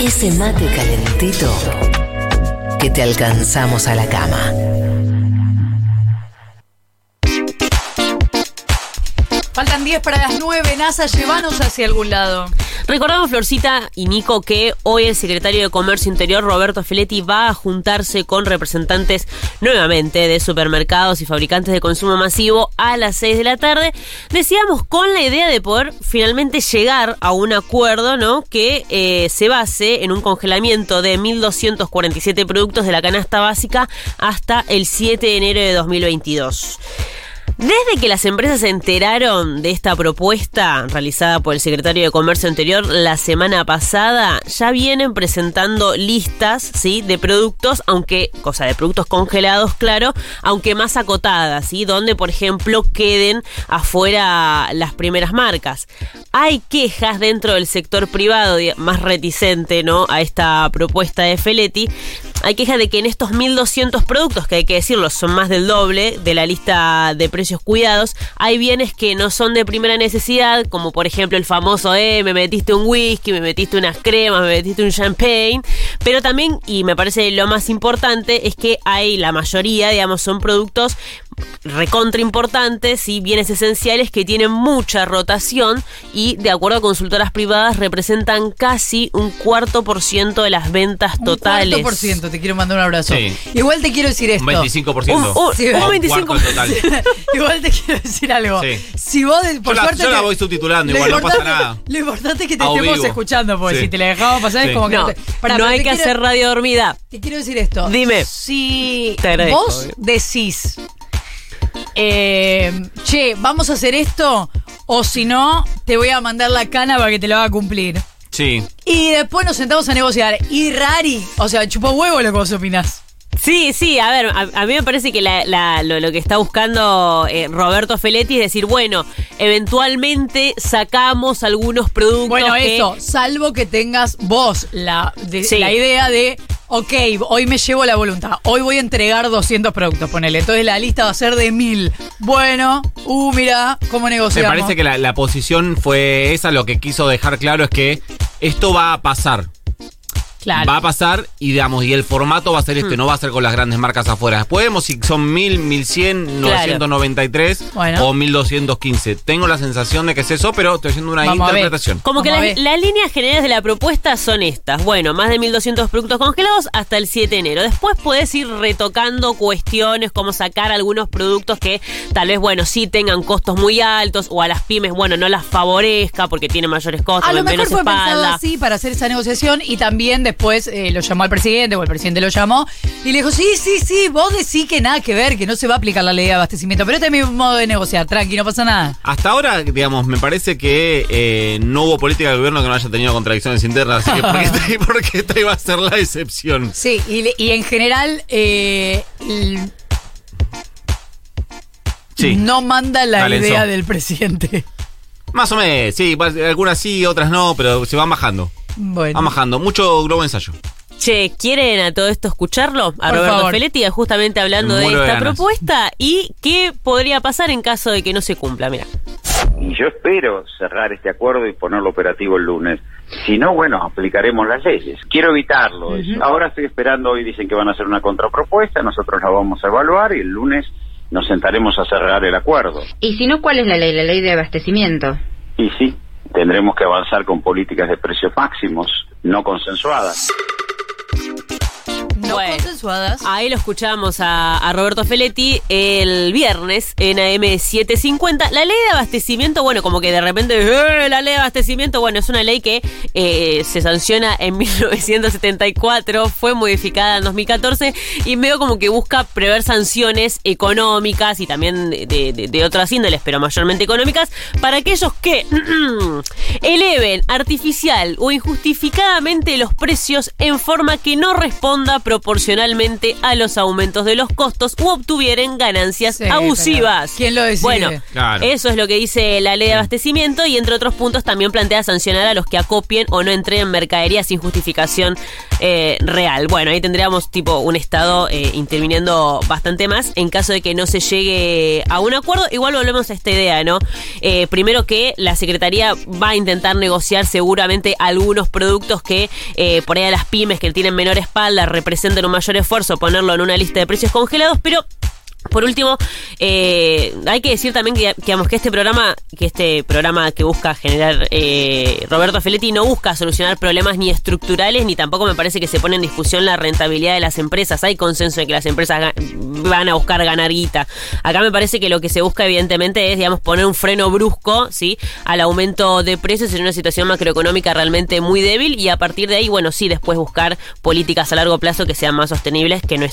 Ese mate calentito que te alcanzamos a la cama. Faltan 10 para las 9. NASA, llévanos hacia algún lado. Recordamos, Florcita y Nico, que hoy el secretario de Comercio Interior, Roberto Feletti, va a juntarse con representantes nuevamente de supermercados y fabricantes de consumo masivo a las 6 de la tarde. Decíamos con la idea de poder finalmente llegar a un acuerdo, ¿no? Que eh, se base en un congelamiento de 1.247 productos de la canasta básica hasta el 7 de enero de 2022. Desde que las empresas se enteraron de esta propuesta realizada por el secretario de Comercio anterior la semana pasada, ya vienen presentando listas, ¿sí? De productos, aunque, cosa de productos congelados, claro, aunque más acotadas, ¿sí? Donde, por ejemplo, queden afuera las primeras marcas. Hay quejas dentro del sector privado, más reticente, ¿no? A esta propuesta de Feletti. Hay quejas de que en estos 1.200 productos, que hay que decirlo, son más del doble de la lista de precios cuidados, hay bienes que no son de primera necesidad, como por ejemplo el famoso, eh, me metiste un whisky, me metiste unas cremas, me metiste un champagne, pero también, y me parece lo más importante, es que hay la mayoría, digamos, son productos recontra importantes y bienes esenciales que tienen mucha rotación y de acuerdo a consultoras privadas representan casi un cuarto por ciento de las ventas totales. Un cuarto por ciento, te quiero mandar un abrazo. Igual te quiero decir esto. Un 25%. Un, un, Sí, un un 25 total. Igual te quiero decir algo. Sí. Si vos, de- por Yo la- suerte yo la voy subtitulando, lo igual no pasa importante- nada. Lo importante es que te A estemos vivo. escuchando, porque Sí. si te la dejamos pasar es Sí. como que No, te- Pará, no hay que quiero- hacer radio dormida. Te quiero decir esto. Dime. Si Te agradezco. vos decís, eh, che, vamos a hacer esto, o si no, te voy a mandar la cana para que te lo haga cumplir. Sí. Y después nos sentamos a negociar. Y Rari, o sea, chupa huevo lo que vos opinás. Sí, sí, a ver, a, a mí me parece que la- la- lo, lo que está buscando eh, Roberto Feletti es decir, bueno, eventualmente sacamos algunos productos Bueno, que- eso, salvo que tengas vos la, de- Sí. la idea de, ok, hoy me llevo la voluntad, hoy voy a entregar 200 productos, ponele, entonces la lista va a ser de 1000. Bueno, uh, mira, cómo Me negociamos. parece que la, la posición fue esa, lo que quiso dejar claro es que esto va a pasar. Claro. Va a pasar y digamos, y el formato va a ser Hmm. este, no va a ser con las grandes marcas afuera. Después vemos si son 1000, 1100, Claro. 993 Bueno. o 1215. Tengo la sensación de que es eso, pero estoy haciendo una Vamos interpretación. Como que Vamos las, líneas generales de la propuesta son estas. Bueno, más de 1.200 productos congelados hasta el 7 de enero. Después puedes ir retocando cuestiones como sacar algunos productos que tal vez, bueno, sí tengan costos muy altos o a las pymes, bueno, no las favorezca porque tienen mayores costos, A lo menos fue pensado espalda. así para hacer esa negociación y también después eh, lo llamó al presidente o el presidente lo llamó y le dijo, sí, sí, sí, vos decís que nada que ver, que no se va a aplicar la ley de abastecimiento, pero este es mi modo de negociar, tranqui, no pasa nada. Hasta ahora, digamos, me parece que eh, no hubo política de gobierno que no haya tenido contradicciones internas, así que ¿por qué esta, esta iba a ser la excepción? Sí, y, en general eh, Sí. no manda la Talenzó. idea del presidente. Más o menos, sí, va- algunas sí, otras no, pero se van bajando. Bueno. Van bajando. Mucho globo ensayo. Che, ¿quieren a todo esto escucharlo? A Por Roberto favor. Feletti, justamente hablando de muero de esta ganas. propuesta y qué podría pasar en caso de que no se cumpla. Mira. y yo espero cerrar este acuerdo y ponerlo operativo el lunes. Si no, bueno, aplicaremos las leyes. Quiero evitarlo. Ahora estoy esperando, hoy dicen que van a hacer una contrapropuesta, nosotros la vamos a evaluar y el lunes nos sentaremos a cerrar el acuerdo. Y si no, ¿cuál es la ley? La ley de abastecimiento. Y sí, tendremos que avanzar con políticas de precios máximos no consensuadas. No Bueno. consensuadas. Ahí lo escuchamos a, a Roberto Feletti el viernes en AM750. La ley de abastecimiento, bueno, como que de repente, ¡eh! la ley de abastecimiento, bueno, es una ley que eh, se sanciona en 1974, fue modificada en 2014 y medio como que busca prever sanciones económicas y también de, de- de otras índoles, pero mayormente económicas, para aquellos que eleven artificial o injustificadamente los precios en forma que no responda proporcionalmente a los aumentos de los costos u obtuvieren ganancias Sí, abusivas. ¿quién lo decide? Bueno, Claro. eso es lo que dice la ley de abastecimiento y entre otros puntos también plantea sancionar a los que acopien o no entreguen mercadería sin justificación eh, real. Bueno, ahí tendríamos tipo un Estado eh, interviniendo bastante más en caso de que no se llegue a un acuerdo. Igual volvemos a esta idea, ¿no? Eh, primero que la Secretaría va a intentar negociar seguramente algunos productos que eh, por ahí a las pymes que tienen menor espalda representen un mayor esfuerzo ponerlo en una lista de precios congelados, pero por último, eh, hay que decir también que, digamos, que este programa, que este programa que busca generar eh, Roberto Feletti no busca solucionar problemas ni estructurales, ni tampoco me parece que se pone en discusión la rentabilidad de las empresas. Hay consenso de que las empresas van a buscar ganar guita. Acá me parece que lo que se busca evidentemente es, digamos, poner un freno brusco, ¿sí? Al aumento de precios en una situación macroeconómica realmente muy débil y a partir de ahí, bueno, sí, después buscar políticas a largo plazo que sean más sostenibles, que no es